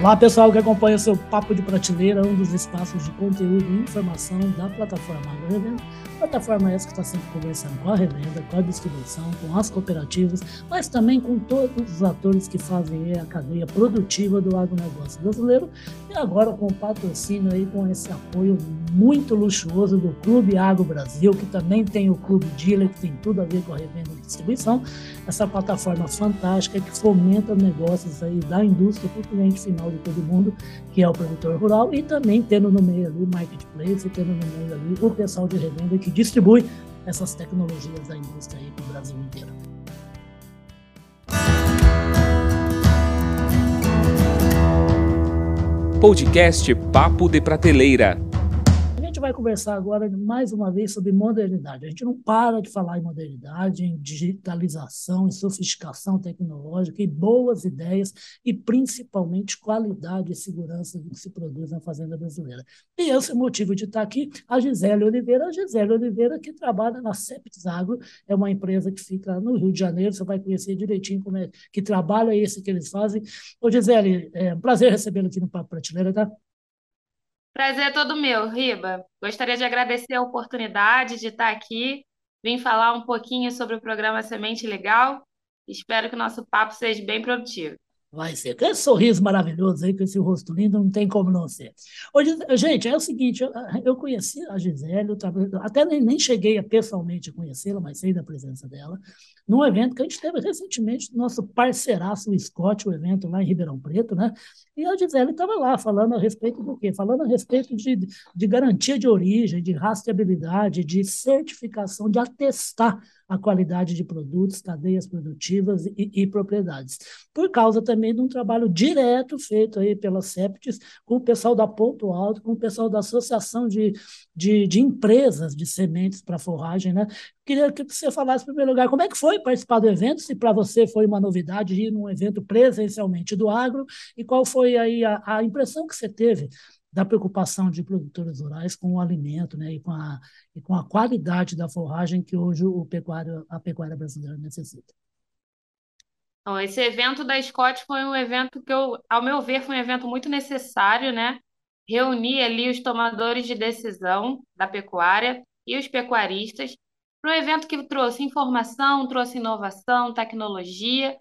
Olá, pessoal que acompanha o seu Papo de Prateleira, um dos espaços de conteúdo e informação da plataforma AgroRevenda. Plataforma essa que está sempre conversando com a revenda, com a distribuição, com as cooperativas, mas também com todos os atores que fazem a cadeia produtiva do agronegócio brasileiro. E agora com o patrocínio aí, com esse apoio muito luxuoso do Clube Agro Brasil, que também tem o Clube Dealer, que tem tudo a ver com a revenda e distribuição. Essa plataforma fantástica que fomenta negócios aí da indústria para o cliente final de todo mundo, que é o produtor rural, e também tendo no meio ali o marketplace, tendo no meio ali o pessoal de revenda que distribui essas tecnologias da indústria para o Brasil inteiro. Podcast Papo de Prateleira gente vai conversar agora mais uma vez sobre modernidade. A gente não para de falar em modernidade, em digitalização, em sofisticação tecnológica, em boas ideias e principalmente qualidade e segurança do que se produz na fazenda brasileira. E esse é o motivo de estar aqui a Gisele Oliveira. A Gisele Oliveira que trabalha na Septis Agro, é uma empresa que fica no Rio de Janeiro, você vai conhecer direitinho como é que trabalho é esse que eles fazem. Ô Gisele, é um prazer recebê-lo aqui no Papo Prateleira, tá? Prazer é todo meu, Riba. Gostaria de agradecer a oportunidade de estar aqui, vim falar um pouquinho sobre o programa Semente Legal. Espero que o nosso papo seja bem produtivo. Vai ser. Esse sorriso maravilhoso aí, com esse rosto lindo, não tem como não ser. Hoje, gente, é o seguinte, eu, eu conheci a Gisele, até nem, nem cheguei a pessoalmente conhecê-la, mas sei da presença dela, num evento que a gente teve recentemente, nosso parceiraço, o Scott, o evento lá em Ribeirão Preto, né? E a Gisele estava lá falando a respeito do quê? Falando a respeito de, de garantia de origem, de rastreabilidade, de certificação, de atestar a qualidade de produtos, cadeias produtivas e, e, propriedades. Por causa também de um trabalho direto feito aí pela Septis, com o pessoal da Ponto Alto, com o pessoal da Associação de, de, de Empresas de Sementes para Forragem, né? Queria que você falasse, em primeiro lugar, como é que foi participar do evento, se para você foi uma novidade ir num evento presencialmente do agro, e qual foi aí a, a impressão que você teve da preocupação de produtores rurais com o alimento né, e, com a, e com a qualidade da forragem que hoje o pecuário, a pecuária brasileira necessita. Então, esse evento da Scott foi um evento que, eu, ao meu ver, foi um evento muito necessário, né? Reunir ali os tomadores de decisão da pecuária e os pecuaristas um evento que trouxe informação, trouxe inovação, tecnologia.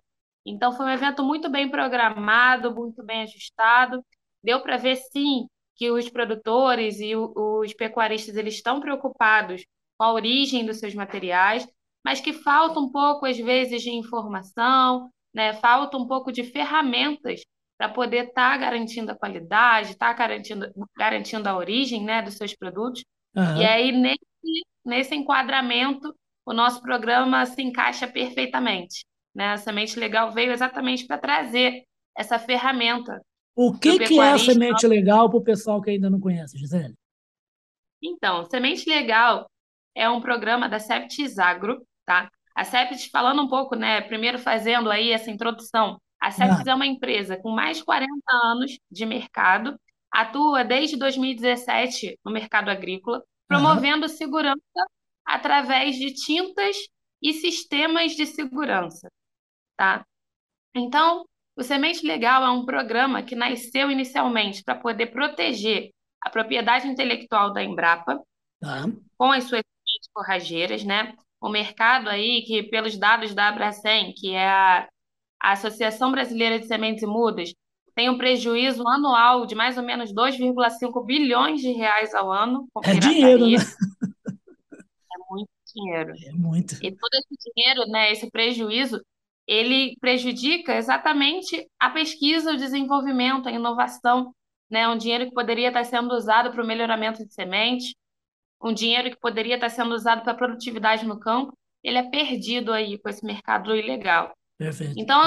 Então, foi um evento muito bem programado, muito bem ajustado. Deu para ver, sim, que os produtores e os pecuaristas eles estão preocupados com a origem dos seus materiais, mas que falta um pouco, às vezes, de informação, né? falta um pouco de ferramentas para poder estar tá garantindo a qualidade, estar tá garantindo, garantindo a origem né, dos seus produtos. Uhum. E aí, nesse, nesse enquadramento, o nosso programa se encaixa perfeitamente. Né? A Semente Legal veio exatamente para trazer essa ferramenta o que, que é a semente legal para o pessoal que ainda não conhece, Gisele? Então, Semente Legal é um programa da Septis Agro, tá? A Septis, falando um pouco, né, primeiro fazendo aí essa introdução, a Septis ah. é uma empresa com mais de 40 anos de mercado, atua desde 2017 no mercado agrícola, promovendo ah. segurança através de tintas e sistemas de segurança, tá? Então, o Semente Legal é um programa que nasceu inicialmente para poder proteger a propriedade intelectual da Embrapa tá. com as suas forrageiras, né? O mercado aí, que pelos dados da Abracem, que é a, a Associação Brasileira de Sementes e Mudas, tem um prejuízo anual de mais ou menos 2,5 bilhões de reais ao ano. é dinheiro, né? É muito dinheiro. É muito. E todo esse dinheiro, né, esse prejuízo, ele prejudica exatamente a pesquisa, o desenvolvimento, a inovação, né? Um dinheiro que poderia estar sendo usado para o melhoramento de semente, um dinheiro que poderia estar sendo usado para a produtividade no campo, ele é perdido aí com esse mercado ilegal. Perfeito. Então,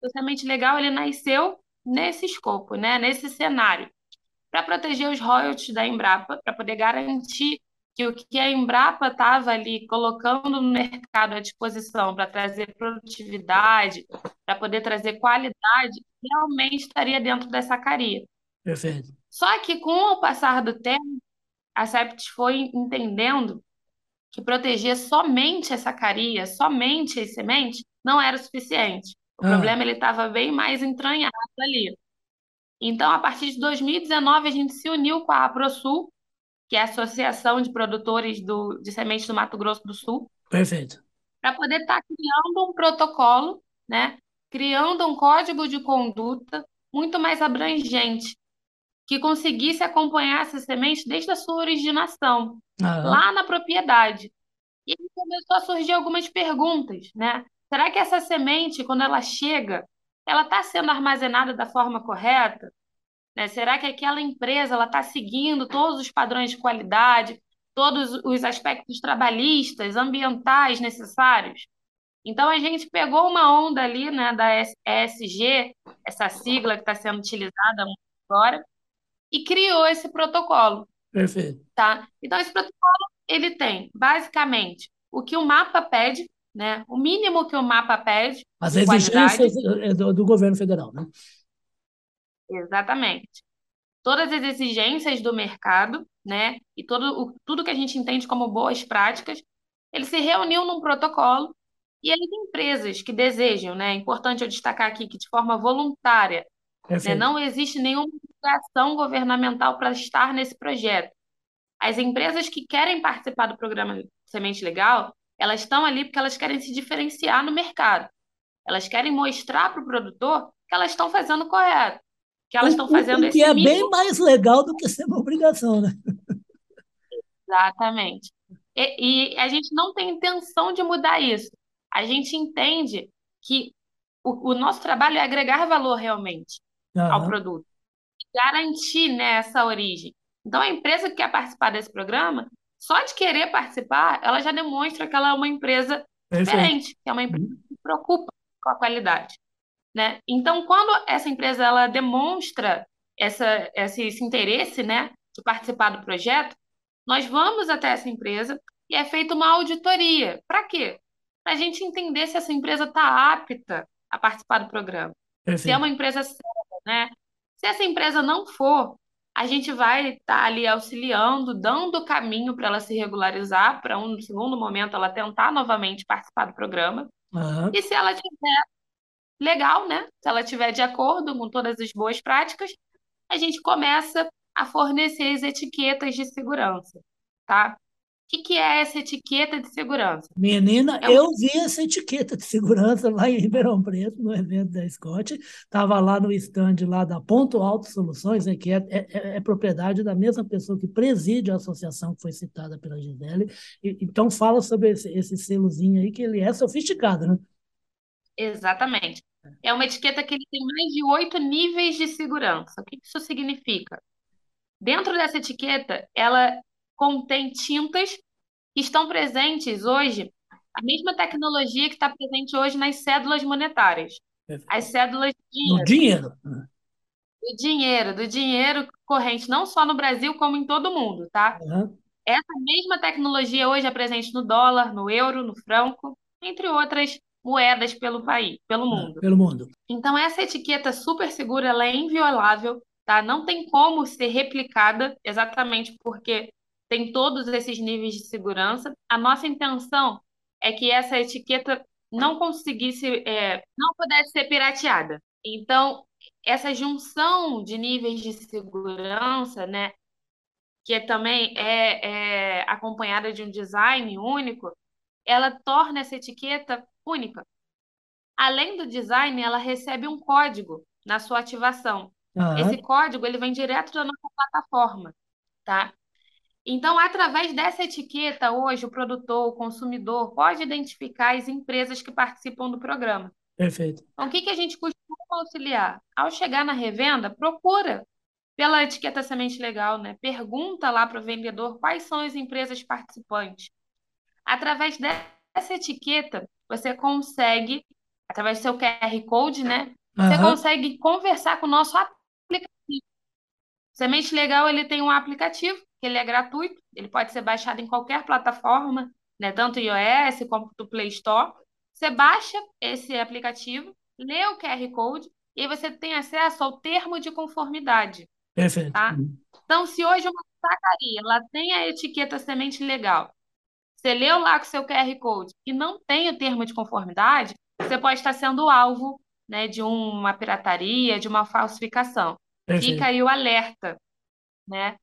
o semente legal ele nasceu nesse escopo, né? Nesse cenário, para proteger os royalties da Embrapa, para poder garantir que o que a Embrapa estava ali colocando no mercado à disposição para trazer produtividade, para poder trazer qualidade, realmente estaria dentro dessa caria. Perfeito. Só que com o passar do tempo, a Septis foi entendendo que proteger somente essa caria, somente as sementes, não era o suficiente. O ah. problema ele estava bem mais entranhado ali. Então, a partir de 2019, a gente se uniu com a AproSul, que é a Associação de Produtores do, de Sementes do Mato Grosso do Sul. Perfeito. Para poder estar tá criando um protocolo, né? criando um código de conduta muito mais abrangente, que conseguisse acompanhar essa semente desde a sua originação, lá na propriedade. E começou a surgir algumas perguntas, né? Será que essa semente, quando ela chega, ela está sendo armazenada da forma correta? Né? Será que aquela empresa ela está seguindo todos os padrões de qualidade, todos os aspectos trabalhistas, ambientais necessários? Então a gente pegou uma onda ali, né, da ESG, essa sigla que está sendo utilizada agora, e criou esse protocolo. Perfeito. Tá? Então esse protocolo ele tem basicamente o que o mapa pede, né? O mínimo que o mapa pede. As exigências do, do governo federal, né? Exatamente. Todas as exigências do mercado, né? E todo o, tudo que a gente entende como boas práticas, ele se reuniu num protocolo e as empresas que desejam, né? É importante eu destacar aqui que de forma voluntária, né, não existe nenhuma obrigação governamental para estar nesse projeto. As empresas que querem participar do programa Semente Legal, elas estão ali porque elas querem se diferenciar no mercado. Elas querem mostrar para o produtor que elas estão fazendo correto, que elas estão fazendo esse que é bem mais legal do que ser uma obrigação, né? Exatamente. E, e a gente não tem intenção de mudar isso a gente entende que o, o nosso trabalho é agregar valor realmente ao produto, garantir né, essa origem. Então, a empresa que quer participar desse programa, só de querer participar, ela já demonstra que ela é uma empresa diferente, que é uma empresa que se preocupa com a qualidade. Né? Então, quando essa empresa ela demonstra essa, esse, esse interesse né, de participar do projeto, nós vamos até essa empresa e é feita uma auditoria. Para quê? para a gente entender se essa empresa está apta a participar do programa. Se é uma empresa séria, né? Se essa empresa não for, a gente vai estar tá ali auxiliando, dando caminho para ela se regularizar, para um segundo momento ela tentar novamente participar do programa. Uhum. E se ela tiver legal, né? Se ela tiver de acordo com todas as boas práticas, a gente começa a fornecer as etiquetas de segurança, tá? Que, que é essa etiqueta de segurança? Menina, é um... eu vi essa etiqueta de segurança lá em Ribeirão Preto, no evento da Scott. Estava lá no stand lá da Ponto Alto Soluções, né, que é, é, é, é, propriedade da mesma pessoa que preside a associação que foi citada pela Gisele. E, então, fala sobre esse, esse selozinho aí, que ele é sofisticado, né? Exatamente. É uma etiqueta que ele tem mais de oito níveis de segurança. O que isso significa? Dentro dessa etiqueta, ela contém tintas que estão presentes hoje, a mesma tecnologia que está presente hoje nas cédulas monetárias. As cédulas de dinheiro. Do dinheiro. Do dinheiro, do dinheiro corrente, não só no Brasil, como em todo o mundo, tá? Uhum. Essa mesma tecnologia hoje é presente no dólar, no euro, no franco, entre outras moedas pelo país, pelo mundo. pelo mundo. Então, essa etiqueta super segura, ela é inviolável, tá? Não tem como ser replicada, exatamente porque tem todos esses níveis de segurança. A nossa intenção é que essa etiqueta não conseguisse, é, não pudesse ser pirateada. Então, essa junção de níveis de segurança, né, que também é, é acompanhada de um design único, ela torna essa etiqueta única. Além do design, ela recebe um código na sua ativação. Uhum. Esse código ele vem direto da nossa plataforma, tá? Então, através dessa etiqueta, hoje o produtor, o consumidor, pode identificar as empresas que participam do programa. Perfeito. Então, o que, que a gente costuma auxiliar? Ao chegar na revenda, procura pela etiqueta semente legal, né? Pergunta lá para o vendedor quais são as empresas participantes. Através dessa etiqueta, você consegue, através do seu QR Code, né? Você uhum. consegue conversar com o nosso aplicativo. Semente Legal ele tem um aplicativo que ele é gratuito, ele pode ser baixado em qualquer plataforma, né, tanto iOS como do Play Store. Você baixa esse aplicativo, lê o QR Code e você tem acesso ao termo de conformidade. Perfeito. Tá? Então, se hoje uma sacaria ela tem a etiqueta semente legal, você leu lá com o seu QR Code e não tem o termo de conformidade, você pode estar sendo alvo né, de uma pirataria, de uma falsificação. Fica Perfeito. aí o alerta, né?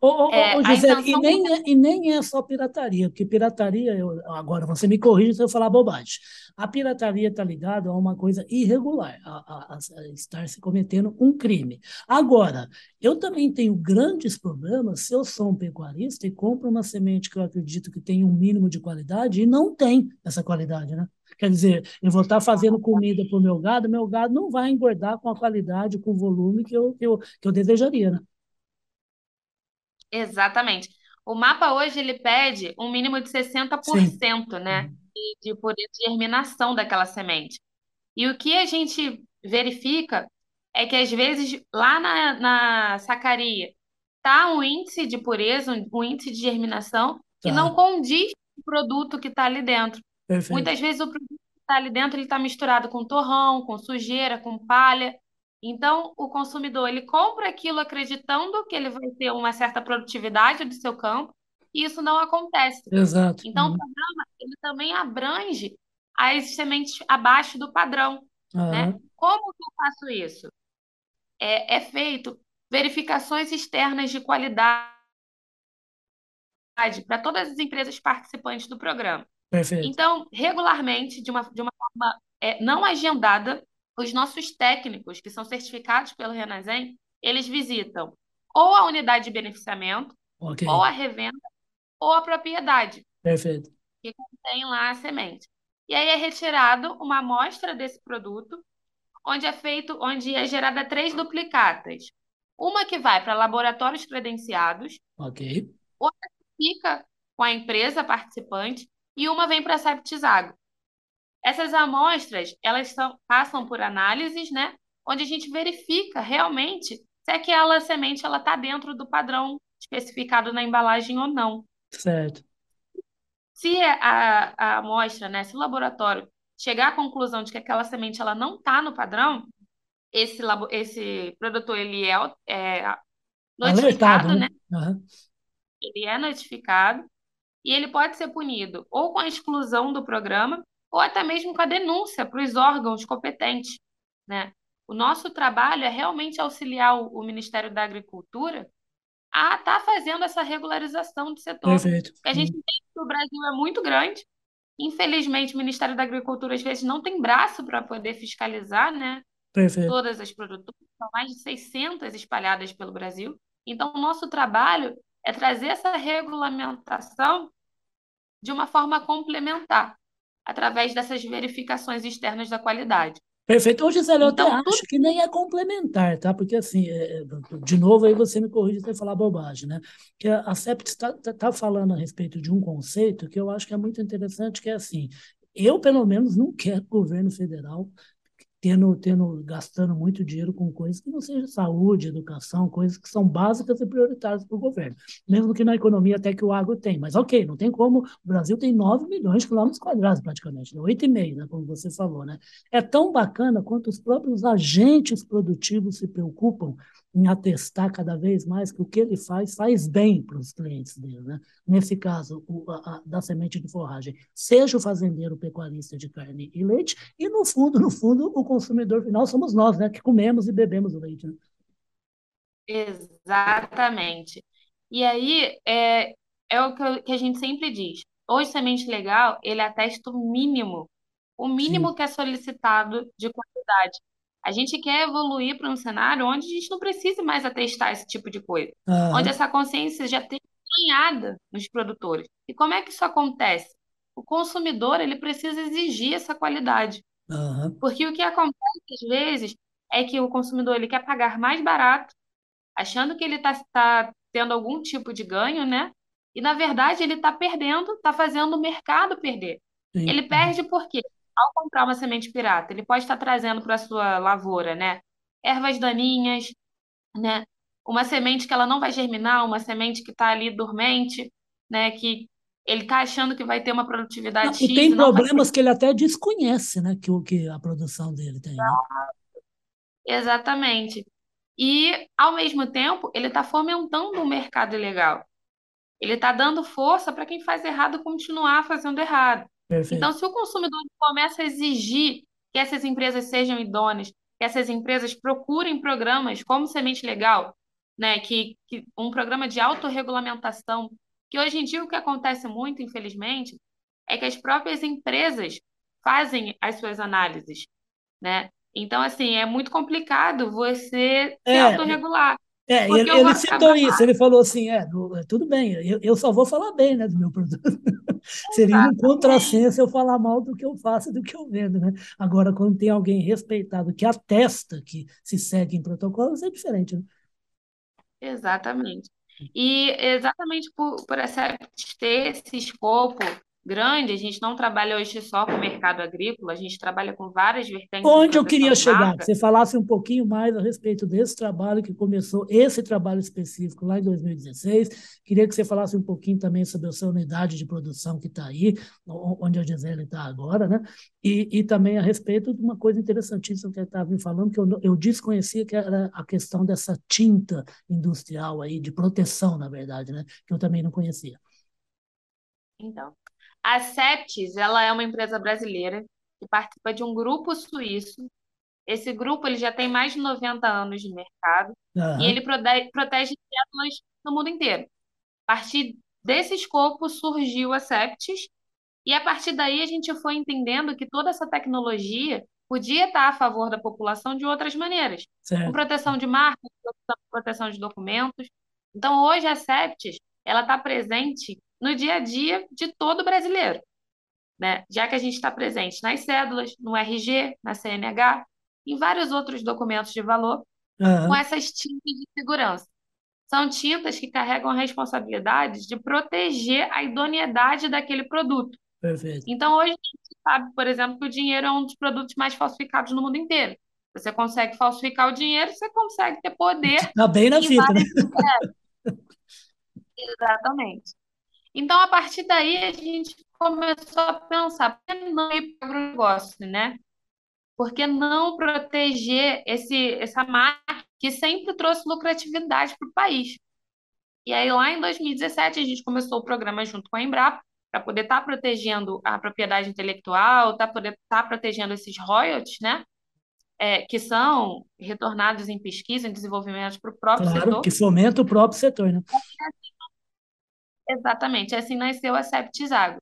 Ô, ô, É, ô, Gisele, e nem, é, e nem é só pirataria, porque pirataria, eu- agora você me corrige se eu falar bobagem. A pirataria está ligada a uma coisa irregular, a, a- a- a estar se cometendo um crime. Agora, eu também tenho grandes problemas se eu sou um pecuarista e compro uma semente que eu acredito que tem um mínimo de qualidade e não tem essa qualidade, né? Quer dizer, eu vou estar fazendo comida para o meu gado, meu gado não vai engordar com a qualidade, com o volume que eu, que eu, que eu desejaria, né? Exatamente. O mapa hoje ele pede um mínimo de Sim. 60%, né, de, de pureza de germinação daquela semente. E o que a gente verifica é que às vezes lá na, na sacaria tá um índice de pureza, um, um índice de germinação que Tá, não condiz com o produto que está ali dentro. perfeito. Muitas vezes o produto que está ali dentro ele está misturado com torrão, com sujeira, com palha. Então, o consumidor ele compra aquilo acreditando que ele vai ter uma certa produtividade do seu campo, e isso não acontece. Exato. Então, o Uhum. programa ele também abrange as sementes abaixo do padrão, né? Aham, Como que eu faço isso? É, é feito verificações externas de qualidade para todas as empresas participantes do programa. perfeito. Então, regularmente, de uma, de uma forma é, não agendada, os nossos técnicos, que são certificados pelo Renasem, eles visitam ou a unidade de beneficiamento, Ok, ou a revenda, ou a propriedade, perfeito. que contém lá a semente. E aí é retirado uma amostra desse produto, onde é feito, onde é gerada três duplicatas. Uma que vai para laboratórios credenciados, outra que fica com a empresa participante e uma vem para a Septizago. Essas amostras, elas são, passam por análises, né? Onde a gente verifica realmente se aquela semente ela está dentro do padrão especificado na embalagem ou não. certo. Se a, a amostra, né, se o laboratório chegar à conclusão de que aquela semente ela não está no padrão, esse, labo, esse produtor ele é, é Alertado, notificado, né? né? Aham, Ele é notificado e ele pode ser punido ou com a exclusão do programa ou até mesmo com a denúncia para os órgãos competentes, né? O nosso trabalho é realmente auxiliar o, o Ministério da Agricultura a estar fazendo essa regularização do setor. perfeito. Porque a gente entende que o Brasil é muito grande. Infelizmente, o Ministério da Agricultura às vezes não tem braço para poder fiscalizar, né? perfeito. Todas as produtoras, são mais de 600 espalhadas pelo Brasil. Então, o nosso trabalho é trazer essa regulamentação de uma forma complementar, através dessas verificações externas da qualidade. Perfeito. Ô, Gisele, eu até Então, tudo acho que nem é complementar, tá? Porque, assim, é, é, de novo, aí você me corrige se eu falar bobagem, né? Que a a CEPT está tá, tá falando a respeito de um conceito que eu acho que é muito interessante, que é assim, eu, pelo menos, não quero governo federal tendo, tendo, gastando muito dinheiro com coisas que não seja saúde, educação, coisas que são básicas e prioritárias para o governo. Mesmo que na economia até que o agro tem. Mas ok, não tem como. O Brasil tem 9 milhões de quilômetros quadrados praticamente, né? 8,5, né? Como você falou, né? É tão bacana quanto os próprios agentes produtivos se preocupam em atestar cada vez mais que o que ele faz faz bem para os clientes dele, né? Nesse caso, o, a, a, da semente de forragem, seja o fazendeiro pecuarista de carne e leite, e no fundo, no fundo, o consumidor final somos nós, né? Que comemos e bebemos o leite. Né? Exatamente. E aí, é, é o que, eu- que a gente sempre diz. Hoje, semente legal, ele atesta o mínimo, o mínimo Sim. que é solicitado de qualidade. A gente quer evoluir para um cenário onde a gente não precise mais atestar esse tipo de coisa, onde Aham, essa consciência já esteja ganhada nos produtores. E como é que isso acontece? O consumidor, ele precisa exigir essa qualidade. aham, Porque o que acontece às vezes é que o consumidor ele quer pagar mais barato achando que ele está tendo algum tipo de ganho, né? E na verdade ele está perdendo, está fazendo o mercado perder. Ele sim. perde porque, ao comprar uma semente pirata, ele pode estar trazendo para a sua lavoura, né? Ervas daninhas, né? Uma semente que ela não vai germinar, uma semente que está ali dormente, né? Que ele está achando que vai ter uma produtividade Não, e X tem e vai ter. problemas que ele até desconhece, né? Que, que a produção dele tem, né? Exatamente. E, ao mesmo tempo, ele está fomentando o mercado ilegal. Ele está dando força para quem faz errado continuar fazendo errado. Então, se o consumidor começa a exigir que essas empresas sejam idôneas, que que essas empresas procurem programas como Semente Legal, né, que, que um programa de autorregulamentação, que hoje em dia o que acontece muito, infelizmente, é que as próprias empresas fazem as suas análises, né? Então, assim, é muito complicado você se É, autorregular, é, ele, ele citou isso, ele falou assim, é, é, tudo bem, eu, eu só vou falar bem, né, do meu produto. Seria um contrassenso eu falar mal do que eu faço e do que eu vendo, né? Agora, quando tem alguém respeitado que atesta que se segue em protocolos, é diferente, né? Exatamente. E exatamente por, por essa, ter esse escopo grande, a gente não trabalha hoje só com o mercado agrícola, a gente trabalha com várias vertentes de Onde eu queria chegar, que você falasse um pouquinho mais a respeito desse trabalho que começou, esse trabalho específico lá em 2016. Queria que você falasse um pouquinho também sobre a sua unidade de produção que está aí, onde a Gisele está agora, né? E, e também a respeito de uma coisa interessantíssima que ele estava me falando, que eu, eu desconhecia, que era a questão dessa tinta industrial aí, de proteção, na verdade, né? Que eu também não conhecia. Então, a Septis, ela é uma empresa brasileira que participa de um grupo suíço. Esse grupo ele já tem mais de 90 anos de mercado e Aham, ele protege células no mundo inteiro. A partir desse escopo surgiu a Septis e a partir daí a gente foi entendendo que toda essa tecnologia podia estar a favor da população de outras maneiras, com certo. proteção de marcas, proteção de documentos. Então, hoje a Septis, ela está presente no dia a dia de todo brasileiro, né? Já que a gente está presente nas cédulas, no RG, na CNH, em vários outros documentos de valor, com Aham, essas tintas de segurança. São tintas que carregam a responsabilidade de proteger a idoneidade daquele produto. perfeito. Então, hoje a gente sabe, por exemplo, que o dinheiro é um dos produtos mais falsificados no mundo inteiro. Você consegue falsificar o dinheiro, você consegue ter poder Está bem na fita, né? Exatamente. Então, a partir daí, a gente começou a pensar, por que não ir para o agronegócio, né? Por que não proteger esse, essa marca que sempre trouxe lucratividade para o país? E aí, lá em 2017, a gente começou o programa junto com a Embrapa, para poder estar protegendo a propriedade intelectual, tá poder estar protegendo esses royalties, né? É, que são retornados em pesquisa, em desenvolvimento para o próprio Claro, setor. que fomenta o próprio setor, né? Exatamente, assim nasceu a Septis Agro.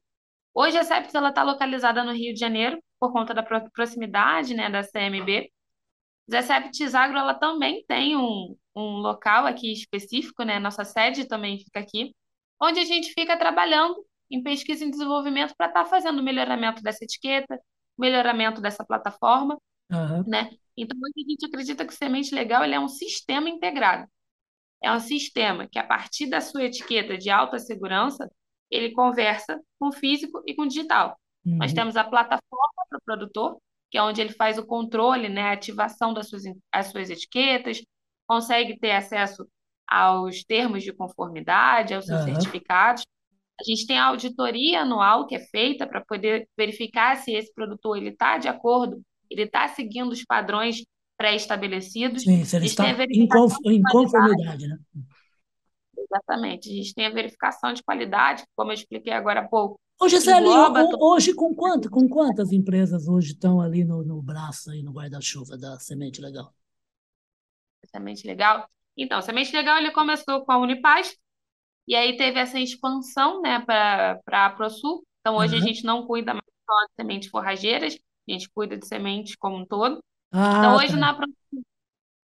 Hoje a Septis está localizada no Rio de Janeiro, por conta da pro- proximidade, né, da CMB. Mas a Septis Agro ela também tem um, um local aqui específico, né? Nossa sede também fica aqui, onde a gente fica trabalhando em pesquisa e desenvolvimento para estar fazendo o melhoramento dessa etiqueta, melhoramento dessa plataforma, Aham, né? Então, a gente acredita que o Semente Legal ele é um sistema integrado. É um sistema que, a partir da sua etiqueta de alta segurança, ele conversa com o físico e com o digital. Nós uhum, temos a plataforma para o produtor, que é onde ele faz o controle, né, a ativação das suas, as suas etiquetas, consegue ter acesso aos termos de conformidade, aos seus aham. certificados. A gente tem a auditoria anual que é feita para poder verificar se esse produtor ele está de acordo, ele está seguindo os padrões pré-estabelecidos. Sim, se A ele a está em, conformidade, né? Exatamente. A gente tem a verificação de qualidade, como eu expliquei agora há pouco, Ô, Gisele, hoje com quanto, com quantas empresas hoje estão ali no, no braço, aí no guarda-chuva da Semente Legal? Semente Legal. Então, Semente Legal ele começou com a Unipaz, e aí teve essa expansão, né, para a ProSul. Então, hoje a Aham. gente não cuida mais só de sementes forrageiras, a gente cuida de sementes como um todo. Então, Ah, hoje tá. na ProSul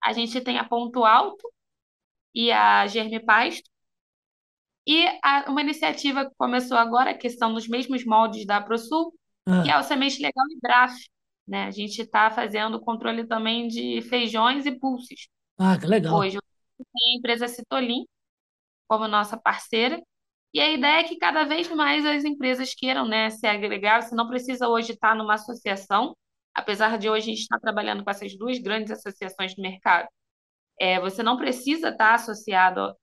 a gente tem a Ponto Alto e a Germe Pasto, e a- uma iniciativa que começou agora, que são nos mesmos moldes da ProSul, que é Ah, o Semente Legal e Braf, né? A gente está fazendo controle também de feijões e pulses. ah, que legal. Hoje tem a empresa Citolin como nossa parceira, e a ideia é que cada vez mais as empresas queiram, né, se agregar. Você não precisa hoje estar numa associação, apesar de hoje a gente estar trabalhando com essas duas grandes associações do mercado. É, você não precisa estar associado,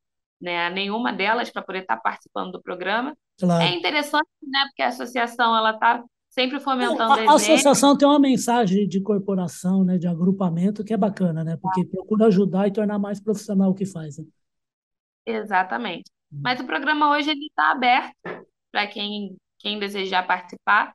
né, a nenhuma delas para poder estar participando do programa. É Claro. interessante, né, porque a associação ela está sempre Não, fomentando a, a eventos. associação tem uma mensagem de corporação, né, de agrupamento, que é bacana, né? Porque procura ajudar e tornar mais profissional o que faz. né? Exatamente. Mas o programa hoje ele está aberto para quem, quem desejar participar.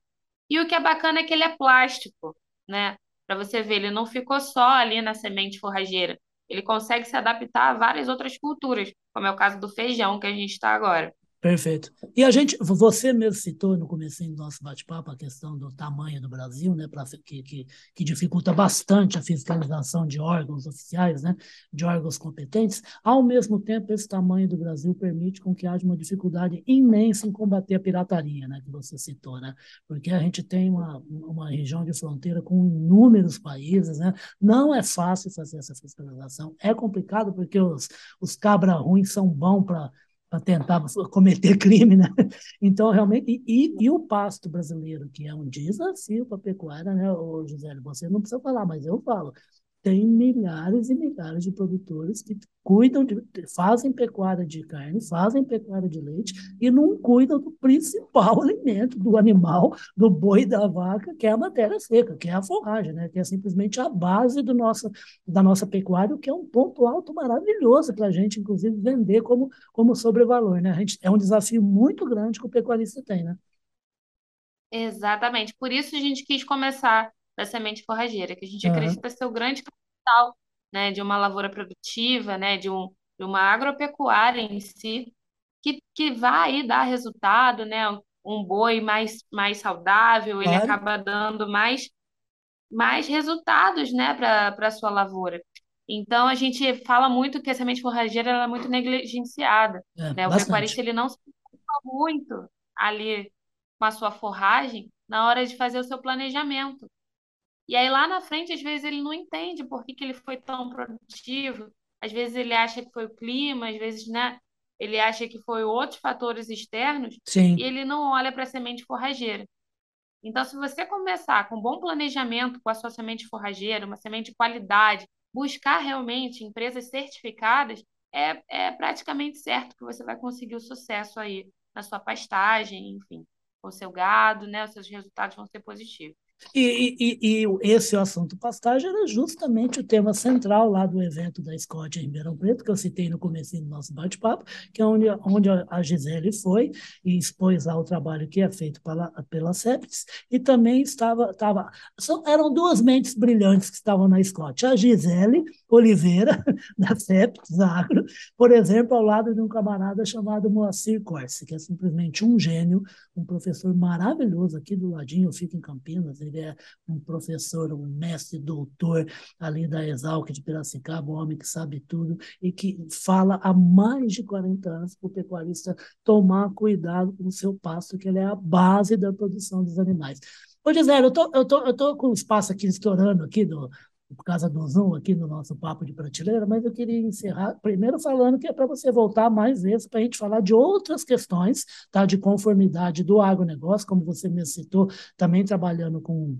E o que é bacana é que ele é plástico, né? Para você ver, ele não ficou só ali na semente forrageira. Ele consegue se adaptar a várias outras culturas, como é o caso do feijão que a gente está agora. Perfeito. E a gente, você mesmo citou no começo do nosso bate-papo a questão do tamanho do Brasil, né, pra, que, que, que, dificulta bastante a fiscalização de órgãos oficiais, né, de órgãos competentes. Ao mesmo tempo, esse tamanho do Brasil permite com que haja uma dificuldade imensa em combater a pirataria, né, que você citou, né, porque a gente tem uma, uma região de fronteira com inúmeros países, né, não é fácil fazer essa fiscalização, é complicado porque os, os cabra ruins são bons para para tentar cometer crime, né? Então, realmente, e, e, o pasto brasileiro, que é um desafio para a pecuária, né, ô, Gisele? Você não precisa falar, mas eu falo tem milhares e milhares de produtores que cuidam de, fazem pecuária de carne, fazem pecuária de leite e não cuidam do principal alimento do animal, do boi da vaca, que é a matéria seca, que é a forragem, né? que é simplesmente a base do nosso, da nossa pecuária, o que é um ponto alto maravilhoso para a gente, inclusive, vender como, como sobrevalor. Né? A gente, é um desafio muito grande que o pecuarista tem. Né? Exatamente. Por isso a gente quis começar da semente forrageira, que a gente uhum. acredita ser o grande capital, né, de uma lavoura produtiva, né, de, um, de uma agropecuária em si, que, que vai dar resultado, né, um boi mais, mais saudável, ele acaba dando mais, mais resultados, né, para a sua lavoura. Então, a gente fala muito que a semente forrageira ela é muito negligenciada, é, né? O pecuarista ele não se preocupa muito ali com a sua forragem na hora de fazer o seu planejamento. E aí lá na frente, às vezes, ele não entende por que, que ele foi tão produtivo. Às vezes ele acha que foi o clima, às vezes, né? Ele acha que foi outros fatores externos Sim. e ele não olha para a semente forrageira. Então, se você começar com bom planejamento com a sua semente forrageira, uma semente de qualidade, buscar realmente empresas certificadas, é, é praticamente certo que você vai conseguir o sucesso aí na sua pastagem, enfim, com o seu gado, né? Os seus resultados vão ser positivos. E, e, e, esse assunto pastagem era justamente o tema central lá do evento da Scott em Ribeirão Preto, que eu citei no começo do nosso bate-papo, que é onde, onde a Gisele foi e expôs lá o trabalho que é feito pela, pela CEPES, e também estava, estava são, eram duas mentes brilhantes que estavam na Scott, a Gisele Oliveira, da CEPES Agro, por exemplo, ao lado de um camarada chamado Moacir Corse, que é simplesmente um gênio, um professor maravilhoso aqui do ladinho, eu fico em Campinas, ele é um professor, um mestre, doutor ali da Exalc de Piracicaba, um homem que sabe tudo e que fala há mais de 40 anos para o pecuarista tomar cuidado com o seu pasto, que ele é a base da produção dos animais. Ô, Gisele, eu tô, eu tô, eu tô com o espaço aqui estourando aqui do, por causa do Zoom aqui no nosso papo de prateleira, mas eu queria encerrar primeiro falando que é para você voltar mais vezes para a gente falar de outras questões tá, de conformidade do agronegócio, como você me citou, também trabalhando com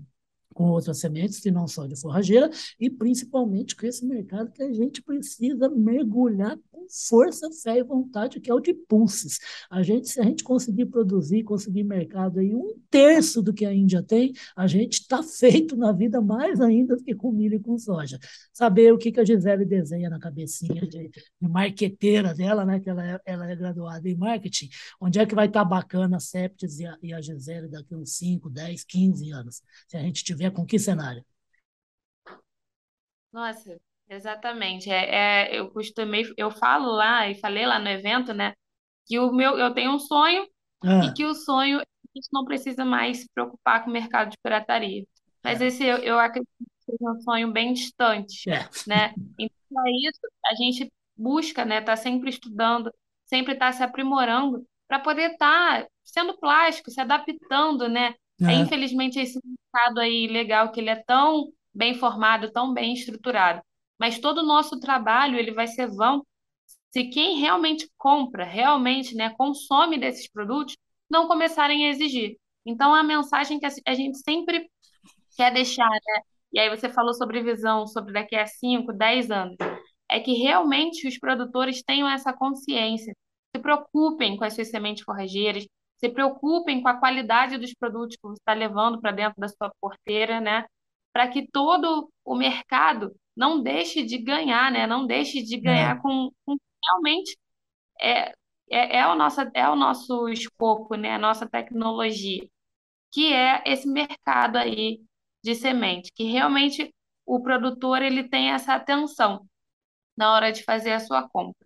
com outras sementes que não são de forrageira e principalmente com esse mercado que a gente precisa mergulhar com força, fé e vontade, que é o de pulses. A gente, se a gente conseguir produzir, conseguir mercado aí um terço do que a Índia tem, a gente está feito na vida mais ainda do que com milho e com soja. Saber o que, que a Gisele desenha na cabecinha de, de marqueteira dela, né, que ela é, ela é graduada em marketing, onde é que vai estar tá bacana a Septis e a, e a Gisele daqui uns 5, 10, 15 anos, se a gente tiver com que cenário? Nossa, exatamente. É, é, eu costumei, eu falo lá e falei lá no evento, né, que o meu, eu tenho um sonho Ah, e que o sonho a gente não precisa mais se preocupar com o mercado de pirataria. Mas esse eu, eu acredito que seja um sonho bem distante, é. né? Então, para isso, a gente busca, né, tá sempre estudando, sempre tá se aprimorando para poder estar sendo plástico, se adaptando, né, é, É. infelizmente, esse mercado aí legal, que ele é tão bem formado, tão bem estruturado. Mas todo o nosso trabalho, ele vai ser vão se quem realmente compra, realmente, né, consome desses produtos, não começarem a exigir. Então, a mensagem que a gente sempre quer deixar, né? E aí você falou sobre visão, sobre daqui a 5, 10 anos, é que realmente os produtores tenham essa consciência, se preocupem com as suas sementes forrageiras, se preocupem com a qualidade dos produtos que você está levando para dentro da sua porteira, né? Para que todo o mercado não deixe de ganhar, né? Não deixe de ganhar É. com, com realmente é, é, é, o nosso, é o nosso escopo, né? A nossa tecnologia, que é esse mercado aí de semente, que realmente o produtor ele tem essa atenção na hora de fazer a sua compra.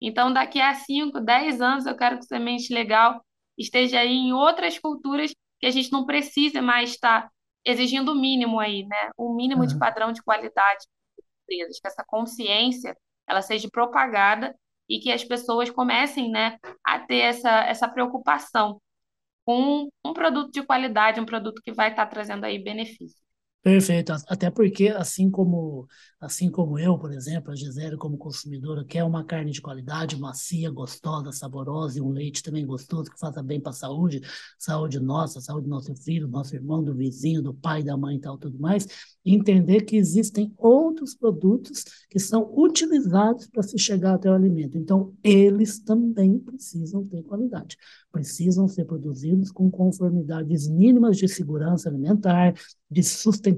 Então, daqui a 5, 10 anos, eu quero que Semente Legal esteja aí em outras culturas que a gente não precisa mais estar exigindo o mínimo aí, né? O mínimo de padrão de qualidade empresas, que essa consciência ela seja propagada e que as pessoas comecem, né, a ter essa, essa preocupação com um produto de qualidade, um produto que vai estar trazendo aí benefício. Perfeito, até porque assim como assim como eu, por exemplo, a Gisele como consumidora quer uma carne de qualidade, macia, gostosa, saborosa e um leite também gostoso que faça bem para a saúde, saúde nossa, saúde do nosso filho, do nosso irmão, do vizinho, do pai, da mãe e tal, tudo mais, entender que existem outros produtos que são utilizados para se chegar até o alimento. Então, eles também precisam ter qualidade, precisam ser produzidos com conformidades mínimas de segurança alimentar, de sustentabilidade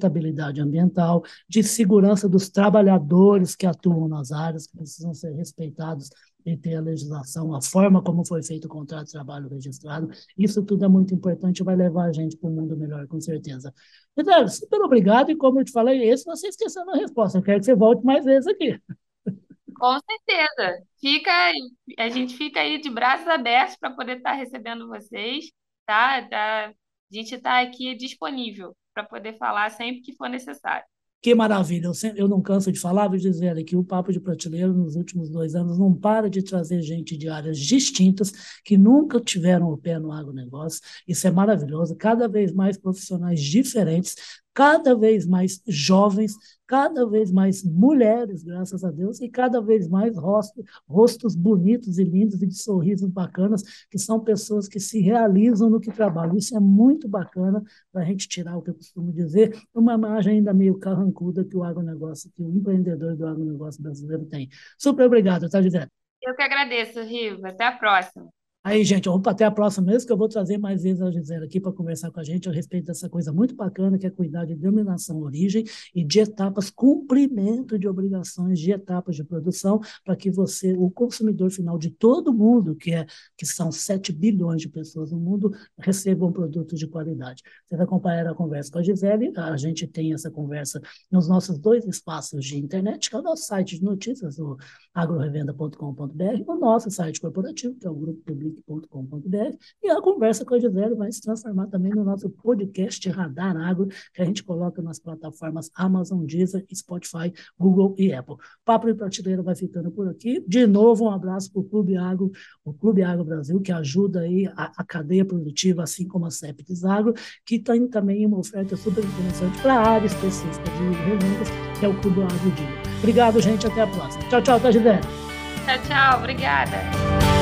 ambiental, de segurança dos trabalhadores que atuam nas áreas, que precisam ser respeitados e ter a legislação, a forma como foi feito o contrato de trabalho registrado. Isso tudo é muito importante e vai levar a gente para um mundo melhor, com certeza. Eduardo, super obrigado. E como eu te falei, esse você esqueceu a resposta. Eu quero que você volte mais vezes aqui. Com certeza. Fica, a gente fica aí de braços abertos para poder estar recebendo vocês, tá? tá? A gente está aqui disponível para poder falar sempre que for necessário. Que maravilha! Eu, sempre, eu não canso de falar, vou dizer que o Papo de Prateleira, nos últimos dois anos, não para de trazer gente de áreas distintas que nunca tiveram o pé no agronegócio. Isso é maravilhoso. Cada vez mais profissionais diferentes, cada vez mais jovens, cada vez mais mulheres, graças a Deus, e cada vez mais rostos, rostos bonitos e lindos e de sorrisos bacanas, que são pessoas que se realizam no que trabalham. Isso é muito bacana para a gente tirar o que eu costumo dizer, uma imagem ainda meio carrancuda que o agronegócio, que o empreendedor do agronegócio brasileiro tem. Super obrigado, tá, Gisele? Eu que agradeço, Riva. Até a próxima. Aí, gente, vamos até a próxima mesmo, que eu vou trazer mais vezes a Gisele aqui para conversar com a gente a respeito dessa coisa muito bacana, que é cuidar de denominação origem e de etapas, cumprimento de obrigações de etapas de produção, para que você, o consumidor final de todo mundo, que, é, que são 7 bilhões de pessoas no mundo, receba um produto de qualidade. Você vai acompanhar a conversa com a Gisele, a gente tem essa conversa nos nossos dois espaços de internet, que é o nosso site de notícias, o agrorevenda.com.br, o nosso site corporativo, que é o Grupo Público www.radar.com.br e a conversa com a Gisele vai se transformar também no nosso podcast Radar Agro, que a gente coloca nas plataformas Amazon, Deezer, Spotify, Google e Apple. Papo e Prateleira vai ficando por aqui. De novo, um abraço para o Clube Agro, o Clube Agro Brasil, que ajuda aí a, a cadeia produtiva, assim como a CEPTES Agro, que tem também uma oferta super interessante para a área específica de revendas, que é o Clube Agro Dia. Obrigado, gente. Até a próxima. Tchau, tchau, tá, Gisele? Tchau, tchau. Obrigada.